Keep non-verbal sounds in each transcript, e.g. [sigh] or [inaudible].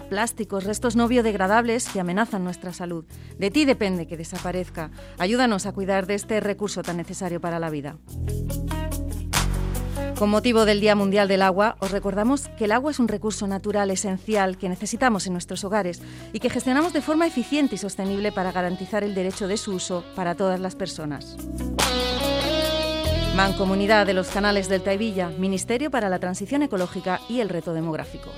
plásticos, restos no biodegradables que amenazan nuestra salud. De ti depende que desaparezca. Ayúdanos a cuidar de este recurso tan necesario para la vida. Con motivo del Día Mundial del Agua, os recordamos que el agua es un recurso natural esencial que necesitamos en nuestros hogares y que gestionamos de forma eficiente y sostenible para garantizar el derecho de su uso para todas las personas. Mancomunidad de los Canales del Taivilla, Ministerio para la Transición Ecológica y el Reto Demográfico.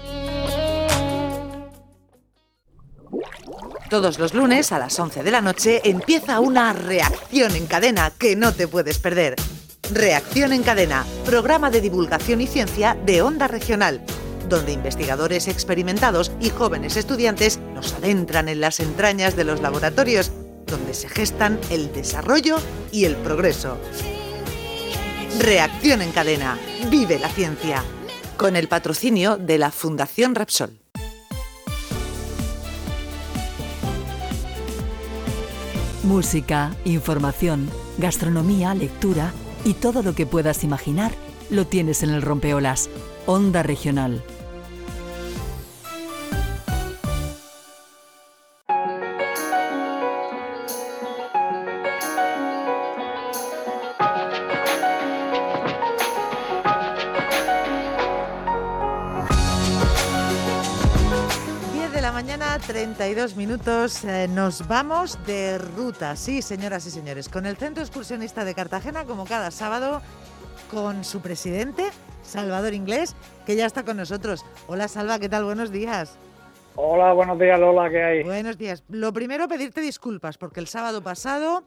Todos los lunes a las 11 de la noche empieza una reacción en cadena que no te puedes perder. Reacción en cadena, programa de divulgación y ciencia de Onda Regional, donde investigadores experimentados y jóvenes estudiantes nos adentran en las entrañas de los laboratorios, donde se gestan el desarrollo y el progreso. Reacción en cadena, vive la ciencia, con el patrocinio de la Fundación Repsol. Música, información, gastronomía, lectura y todo lo que puedas imaginar lo tienes en el Rompeolas, Onda Regional. 32 minutos. Eh, nos vamos de ruta, sí, señoras y señores, con el Centro Excursionista de Cartagena, como cada sábado, con su presidente, Salvador Inglés, que ya está con nosotros. Hola, Salva, ¿qué tal? Buenos días. Hola, buenos días, Lola, ¿qué hay? Buenos días. Lo primero, pedirte disculpas, porque el sábado pasado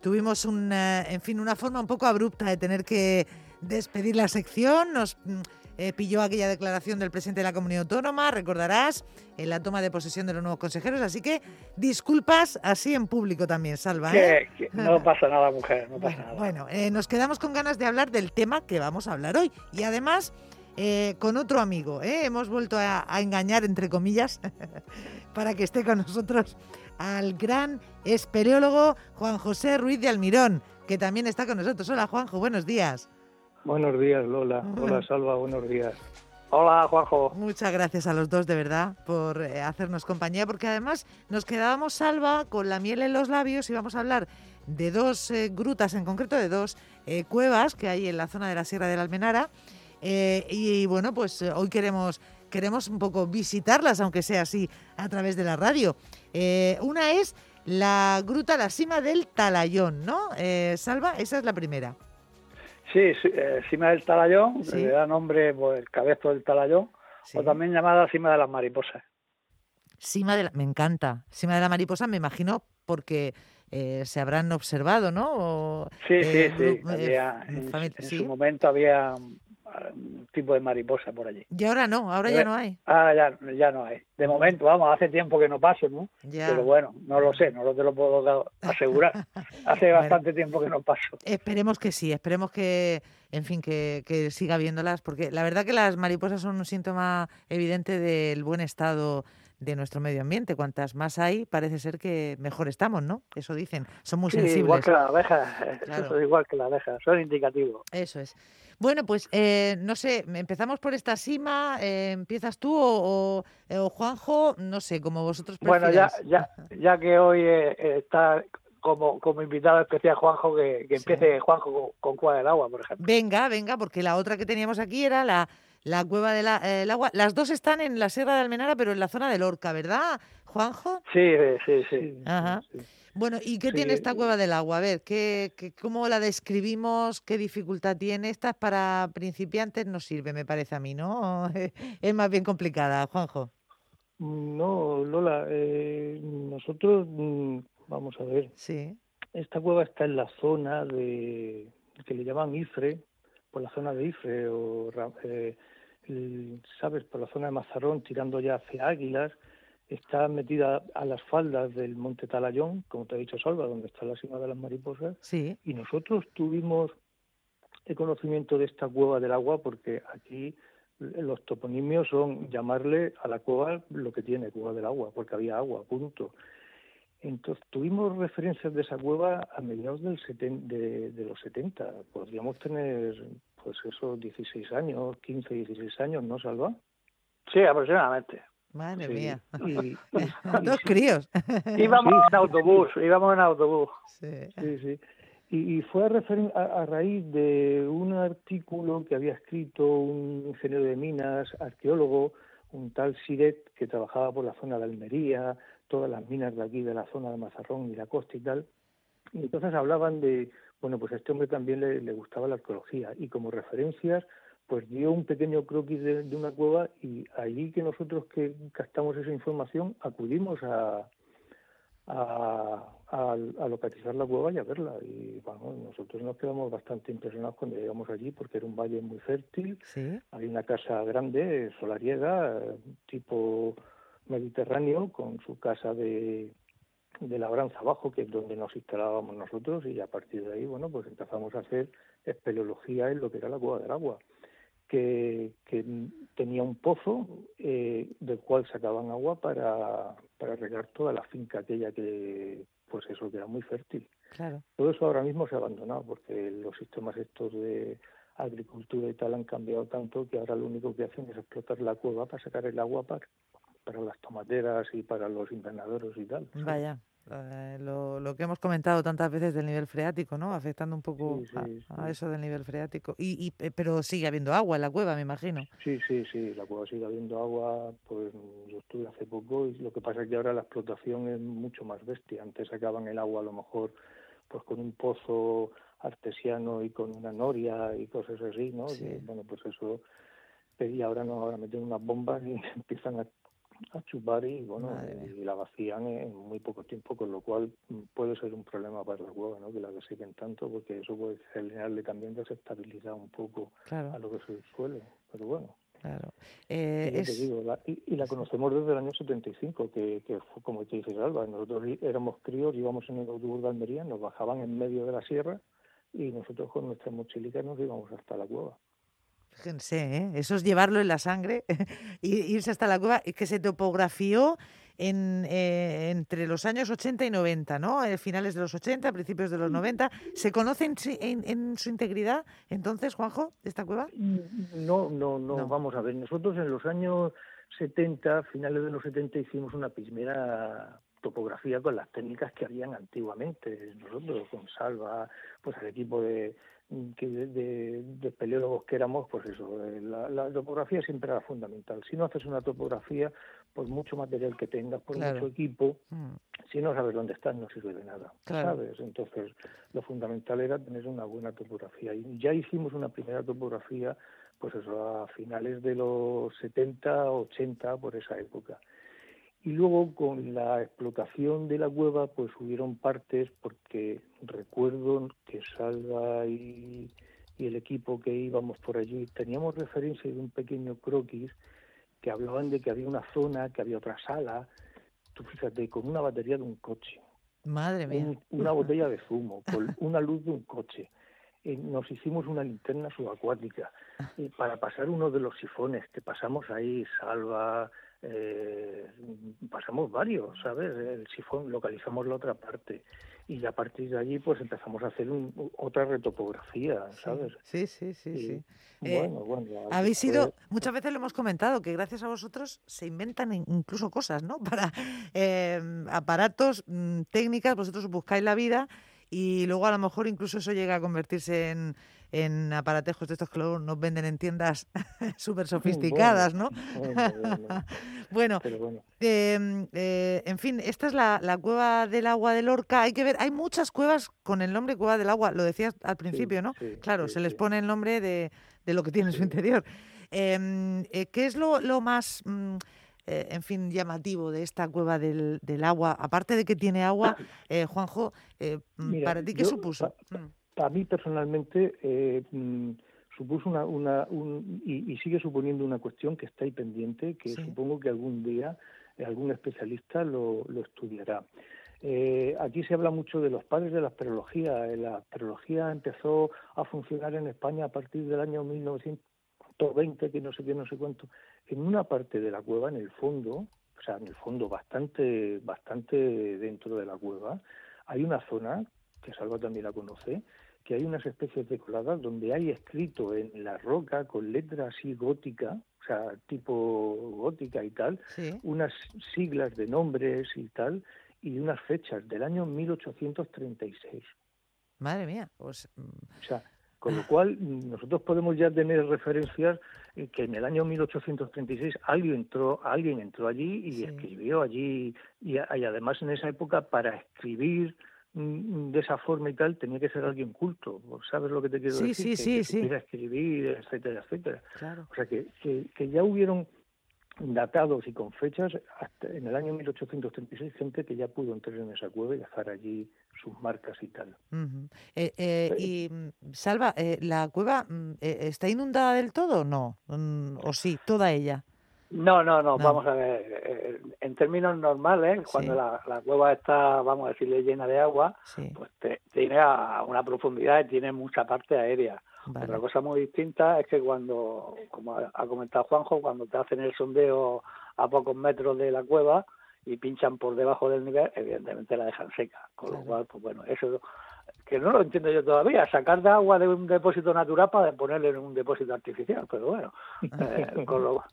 tuvimos un, eh, en fin, una forma un poco abrupta de tener que despedir la sección. Nos mm, eh, pilló aquella declaración del presidente de la comunidad autónoma, recordarás, en la toma de posesión de los nuevos consejeros. Así que disculpas así en público también, Salva. ¿eh? no [laughs] pasa nada, mujer, no pasa bueno, nada. Bueno, eh, nos quedamos con ganas de hablar del tema que vamos a hablar hoy. Y además, con otro amigo, hemos vuelto a, engañar, entre comillas, [laughs] para que esté con nosotros al gran espeleólogo Juan José Ruiz de Almirón, que también está con nosotros. Hola, Juanjo, buenos días. Buenos días, Lola. Hola, Salva, buenos días. Hola, Juanjo. Muchas gracias a los dos, de verdad, por eh, hacernos compañía, porque además nos quedábamos, Salva, con la miel en los labios y vamos a hablar de dos eh, grutas, en concreto de dos eh, cuevas que hay en la zona de la Sierra de la Almenara. y, bueno, pues hoy queremos, queremos un poco visitarlas, aunque sea así, a través de la radio. una es la gruta, la cima del Talayón, ¿no? Salva, esa es la primera. Sí, eh, cima del talayón, le da nombre por el cabezo del talayón, o también llamada cima de las mariposas. Cima de la, me encanta. Cima de la mariposa, me imagino, porque eh, se habrán observado, ¿no? sí, sí, eh, sí. en, su momento había tipo de mariposa por allí. Y ahora no, ahora ya no hay. Ah, ya, ya no hay. De momento, vamos, hace tiempo que no paso, ¿no? Pero bueno, no lo sé, no lo te lo puedo asegurar. [laughs] hace bastante tiempo que no paso. Esperemos que sí, esperemos que, en fin, que, que siga viéndolas, porque la verdad que las mariposas son un síntoma evidente del buen estado de nuestro medio ambiente. Cuantas más hay, parece ser que mejor estamos, ¿no? Eso dicen. Son muy sensibles. Igual que la abeja, [laughs] eso es igual que la abeja, son indicativos. Eso es. Bueno, pues eh, no sé, empezamos por esta cima, eh, empiezas tú o, o, Juanjo, no sé, como vosotros prefieras. Bueno, ya, ya, ya que hoy eh, está como, como invitado especial Juanjo, que, que empiece Juanjo con, con del Agua, por ejemplo. Venga, venga, porque la otra que teníamos aquí era la, la Cueva del Agua. Las dos están en la Sierra de Almenara, pero en la zona de Lorca, ¿verdad, Juanjo? Sí, sí, sí. Ajá. Bueno, ¿y qué tiene esta cueva del agua? A ver, ¿qué, ¿cómo la describimos? ¿Qué dificultad tiene? Esta para principiantes no sirve, me parece a mí, ¿no? [laughs] Es más bien complicada, Juanjo. No, Lola, eh, nosotros, mm, vamos a ver. Sí. Esta cueva está en la zona de que le llaman Ifre, por la zona de Ifre, o, eh, ¿sabes? Por la zona de Mazarrón, tirando ya hacia Águilas está metida a las faldas del Monte Talayón, como te ha dicho Salva, donde está la cima de las mariposas. Sí. Y nosotros tuvimos el conocimiento de esta cueva del agua porque aquí los toponimios son llamarle a la cueva lo que tiene, cueva del agua, porque había agua, punto. Entonces, tuvimos referencias de esa cueva a mediados del de, de, los 70. Podríamos tener, pues esos 16 años, 15, 16 años, ¿no, Salva? Sí, aproximadamente. Madre mía. [laughs] Dos críos. [laughs] Íbamos en autobús, íbamos en autobús. Sí, sí. Y, fue a, a, raíz de un artículo que había escrito un ingeniero de minas, arqueólogo, un tal Siret, que trabajaba por la zona de Almería, todas las minas de aquí, de la zona de Mazarrón y la costa y tal. Y entonces hablaban de, bueno, pues a este hombre también le, le gustaba la arqueología y como referencias pues dio un pequeño croquis de, una cueva y allí que nosotros que captamos esa información acudimos a, a, localizar la cueva y a verla. Y bueno, nosotros nos quedamos bastante impresionados cuando llegamos allí porque era un valle muy fértil, hay una casa grande, solariega, tipo mediterráneo, con su casa de, de labranza abajo, que es donde nos instalábamos nosotros, y a partir de ahí, bueno, pues empezamos a hacer espeleología en lo que era la cueva del agua que, tenía un pozo eh, del cual sacaban agua para, para regar toda la finca aquella que, pues eso, que era muy fértil. Claro. Todo eso ahora mismo se ha abandonado porque los sistemas estos de agricultura y tal han cambiado tanto que ahora lo único que hacen es explotar la cueva para sacar el agua para, para las tomateras y para los invernaderos y tal. Vaya. Eh, lo, lo, que hemos comentado tantas veces del nivel freático, ¿no? Afectando un poco a, eso del nivel freático. Y, y, pero sigue habiendo agua en la cueva, me imagino. Sí, sí, sí, la cueva sigue habiendo agua. Pues yo estuve hace poco y lo que pasa es que ahora la explotación es mucho más bestia. Antes sacaban el agua a lo mejor pues con un pozo artesiano y con una noria y cosas así, ¿no? bueno, pues eso y ahora no, ahora meten unas bombas y [laughs] empiezan a a chupar y bueno y la vacían en muy poco tiempo con lo cual puede ser un problema para la cueva ¿no? que la desequen tanto porque eso puede generarle también desestabilizar un poco a lo que es el suelo pero bueno Claro. Eh, y, la conocemos desde el año 75, que, que fue, como te dices, Alba, nosotros éramos críos, íbamos en el autobús de Almería, nos bajaban en medio de la sierra y nosotros con nuestras mochilitas nos íbamos hasta la cueva. Fíjense, ¿eh? eso es llevarlo en la sangre [laughs] y irse hasta la cueva, que se topografió en, eh, entre los años 80 y 90, ¿no? Eh, finales de los 80, principios de los 90. ¿Se conoce en, en, su integridad entonces, Juanjo, esta cueva? Mm, no, no, no, vamos a ver. Nosotros en los años 70, finales de los 70, hicimos una primera topografía con las técnicas que habían antiguamente. Nosotros con Salva, pues el equipo de que de, de, peleólogos que éramos, pues eso, eh, la, topografía siempre era fundamental. Si no haces una topografía, por mucho material que tengas, por mucho equipo, mm. si no sabes dónde estás, no sirve de nada, ¿sabes? Entonces, lo fundamental era tener una buena topografía. Y ya hicimos una primera topografía, pues eso, a finales de los 70, 80, por esa época. Y luego con la explotación de la cueva, pues hubieron partes, porque recuerdo que Salva y, el equipo que íbamos por allí, teníamos referencia de un pequeño croquis que hablaban de que había una zona, que había otra sala, tú fíjate, con una batería de un coche. Madre mía. una botella de zumo, con [laughs] una luz de un coche. Eh, nos hicimos una linterna subacuática eh, para pasar uno de los sifones que pasamos ahí, Salva, eh, pasamos varios, ¿sabes? El sifón, localizamos la otra parte y a partir de allí pues empezamos a hacer otra retopografía, ¿sabes? Sí, sí, sí, sí. bueno, bueno, habéis sido, muchas veces lo hemos comentado, que gracias a vosotros se inventan incluso cosas, ¿no? [laughs] Para eh, aparatos, mm, técnicas, vosotros buscáis la vida y luego a lo mejor incluso eso llega a convertirse en, en aparatejos de estos que luego nos venden en tiendas [laughs] súper [laughs] sofisticadas, ¿no? [laughs] Bueno, em, eh, en fin, esta es la, cueva del agua de Lorca. Hay que ver, hay muchas cuevas con el nombre cueva del agua, lo decías al principio, ¿no? claro, se les pone el nombre de, de lo que tiene en su interior. Em, eh, ¿Qué es lo, lo más... Mm, eh, en fin, llamativo de esta cueva del, del, agua? Aparte de que tiene agua, [clears throat] eh, Juanjo, eh, mm, ¿para ti qué supuso? Para mm. mí personalmente mm, supuso una, una y, sigue suponiendo una cuestión que está ahí pendiente, que supongo que algún día algún especialista lo, lo estudiará. aquí se habla mucho de los padres de la astrología. La astrología empezó a funcionar en España a partir del año 1920, que no sé qué, no sé cuánto en una parte de la cueva, en el fondo, o sea, en el fondo bastante, bastante dentro de la cueva, hay una zona, que Salva también la conoce, que hay unas especies de coladas donde hay escrito en la roca con letras así gótica, o sea, tipo gótica y tal, unas siglas de nombres y tal, y unas fechas del año 1836. Madre mía, pues... Mm. O sea, con lo cual nosotros podemos ya tener referencias que en el año 1836 alguien entró, alguien entró allí y escribió allí y, además en esa época para escribir mm, de esa forma y tal tenía que ser alguien culto, ¿sabes lo que te quiero decir? Sí, sí, sí. escribir, etcétera, etcétera. O sea que, que ya hubieron datados y con fechas hasta en el año 1836 gente que ya pudo entrar en esa cueva y dejar allí sus marcas y tal. Eh, eh, y mm, Salva, eh, ¿la cueva mm, está inundada del todo o no? Mm, ¿O sí, toda ella? No, no, no, vamos a ver, en términos normales, cuando la, cueva está, vamos a decirle, llena de agua, pues tiene a una profundidad y tiene mucha parte aérea. Otra cosa muy distinta es que cuando, como ha comentado Juanjo, cuando te hacen el sondeo a pocos metros de la cueva y pinchan por debajo del nivel, evidentemente la dejan seca. Con lo cual, pues bueno, eso que no lo entiendo yo todavía, sacar de agua de un depósito natural para ponerle en un depósito artificial, pero bueno, [laughs] eh, con lo,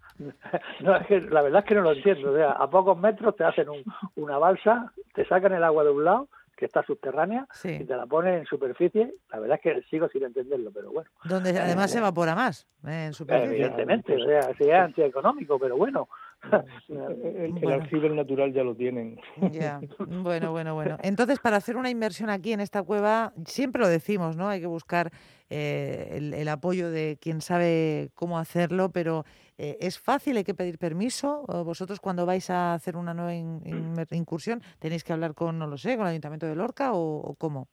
no, es que, la verdad es que no lo entiendo, o sea, a pocos metros te hacen una balsa, te sacan el agua de un lado que está subterránea y te la pone en superficie. La verdad es que sigo sin entenderlo, pero bueno. Donde eh, además se evapora más, eh, en superficie. Evidentemente, o sea, sería antieconómico, pero bueno. [laughs] el, el natural ya lo tienen. Ya, bueno, bueno, bueno. Entonces, para hacer una inversión aquí en esta cueva, siempre lo decimos, ¿no? Hay que buscar eh, el, apoyo de quien sabe cómo hacerlo, pero eh, ¿es fácil? ¿Hay que pedir permiso? ¿O vosotros cuando vais a hacer una nueva incursión tenéis que hablar con, no lo sé, con el Ayuntamiento de Lorca o, cómo?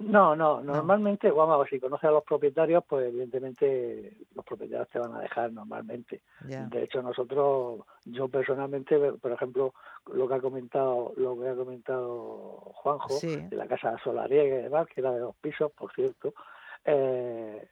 No, no, normalmente, vamos, si conoces a los propietarios, pues evidentemente los propietarios te van a dejar normalmente. De hecho, nosotros, yo personalmente, por ejemplo, lo que ha comentado, lo que ha comentado Juanjo, de la casa solariega y demás, que era de dos pisos, por cierto, eh,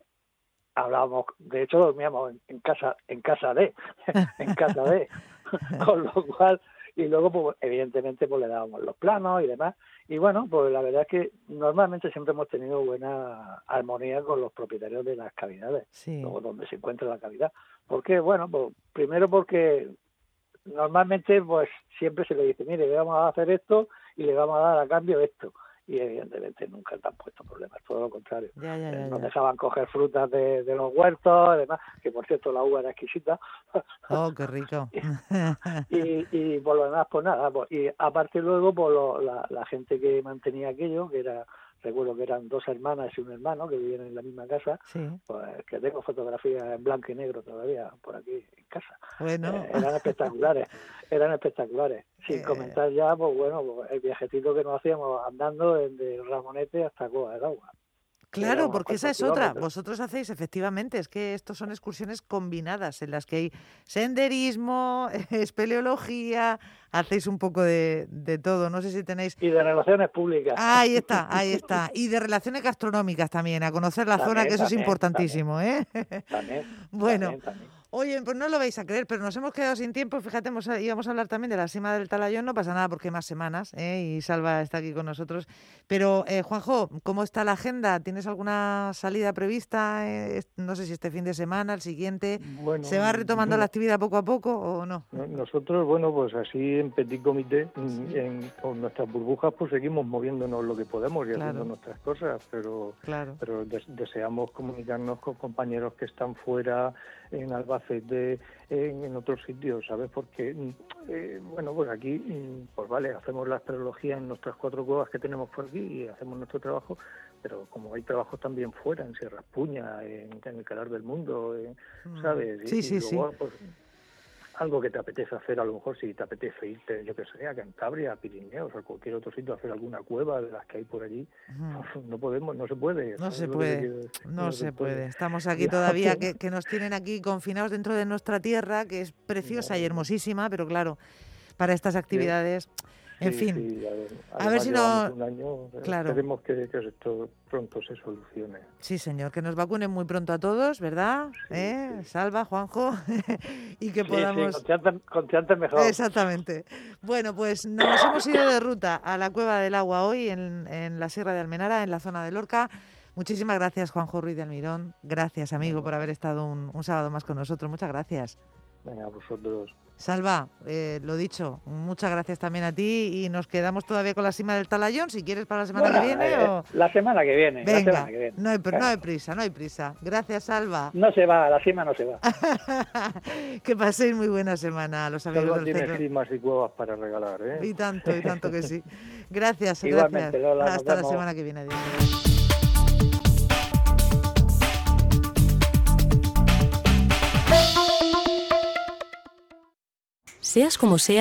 hablábamos, de hecho dormíamos en, casa, en casa de, [laughs] en casa de, [laughs] con lo cual, y luego pues evidentemente pues le dábamos los planos y demás, y bueno, pues la verdad es que normalmente siempre hemos tenido buena armonía con los propietarios de las cavidades, luego donde se encuentra la cavidad. porque Bueno, pues primero porque normalmente pues siempre se le dice, mire, le vamos a hacer esto y le vamos a dar a cambio esto y evidentemente nunca te han puesto problemas, todo lo contrario. Eh, nos dejaban coger frutas de, los huertos, además, que por cierto la uva era exquisita. Oh, qué rico. [laughs] [laughs] y, y, por lo demás, pues nada, pues, y aparte luego, por pues, la, la gente que mantenía aquello, que era recuerdo que eran dos hermanas y un hermano que vivían en la misma casa, pues que tengo fotografías en blanco y negro todavía por aquí en casa. Bueno. Eh, eran espectaculares, [laughs] eran espectaculares. Sin eh. comentar ya, pues bueno, pues, el viajecito que nos hacíamos andando desde Ramonete hasta Coa del Agua. Claro, porque esa es otra. Vosotros hacéis, efectivamente, es que estos son excursiones combinadas en las que hay senderismo, [laughs] espeleología, hacéis un poco de, todo. No sé si tenéis. Y de relaciones públicas. Ahí está, ahí [laughs] está. Y de relaciones gastronómicas también, a conocer la zona, que eso es importantísimo, ¿eh? [laughs] También. bueno. Oye, pues no lo vais a creer, pero nos hemos quedado sin tiempo. Fíjate, íbamos a hablar también de la cima del Talayón, no pasa nada porque hay más semanas ¿eh? y Salva está aquí con nosotros. Pero, eh, Juanjo, ¿cómo está la agenda? ¿Tienes alguna salida prevista? Eh, no sé si este fin de semana, el siguiente. ¿Se va retomando la actividad poco a poco o no? Nosotros, bueno, pues así en petit comité, con nuestras burbujas, pues seguimos moviéndonos lo que podemos y haciendo nuestras cosas, pero, pero deseamos comunicarnos con compañeros que están fuera en Albacete, en, en otros sitios, ¿sabes? Porque, mm, eh, bueno, pues aquí, mm, pues vale, hacemos la astrología en nuestras cuatro cuevas que tenemos por aquí y hacemos nuestro trabajo, pero como hay trabajos también fuera, en Sierra Puña, en, el Calar del Mundo, mm. ¿sabes? Sí, sí, sí. Pues, algo que te apetece hacer, a lo mejor si te apetece irte, yo que sé, a Cantabria, a Pirineos, a cualquier otro sitio, a hacer alguna cueva de las que hay por allí, [laughs] no podemos, no se puede. No se puede, no, se, puede. Estamos [laughs] aquí todavía, que, que, nos tienen aquí confinados dentro de nuestra tierra, que es preciosa y hermosísima, pero claro, para estas actividades... En fin, a ver, si no... claro. Esperemos que, esto pronto se solucione. Sí, señor, que nos vacunen muy pronto a todos, ¿verdad? ¿Eh? Salva, Juanjo, [laughs] y que podamos... Sí, mejor. Exactamente. Bueno, pues nos hemos ido de ruta a la Cueva del Agua hoy, en, en la Sierra de Almenara, en la zona de Lorca Muchísimas gracias, Juanjo Ruiz de Almirón. Gracias, amigo, por haber estado un, un sábado más con nosotros. Muchas gracias. Venga, vosotros. Salva, eh, lo dicho, muchas gracias también a ti y nos quedamos todavía con la cima del talayón, si quieres para la semana que viene. Eh, o... La semana que viene. Venga, la semana que viene. No, hay, no hay prisa, no hay prisa. Gracias, Salva. No se va, la cima no se va. [laughs] que paséis muy buena semana a los amigos Salva del tiene climas y cuevas para regalar, ¿eh? Y tanto, y tanto que sí. [laughs] Gracias, Igualmente, gracias. Lola, Hasta la semana que viene. Adiós. Seas como seas,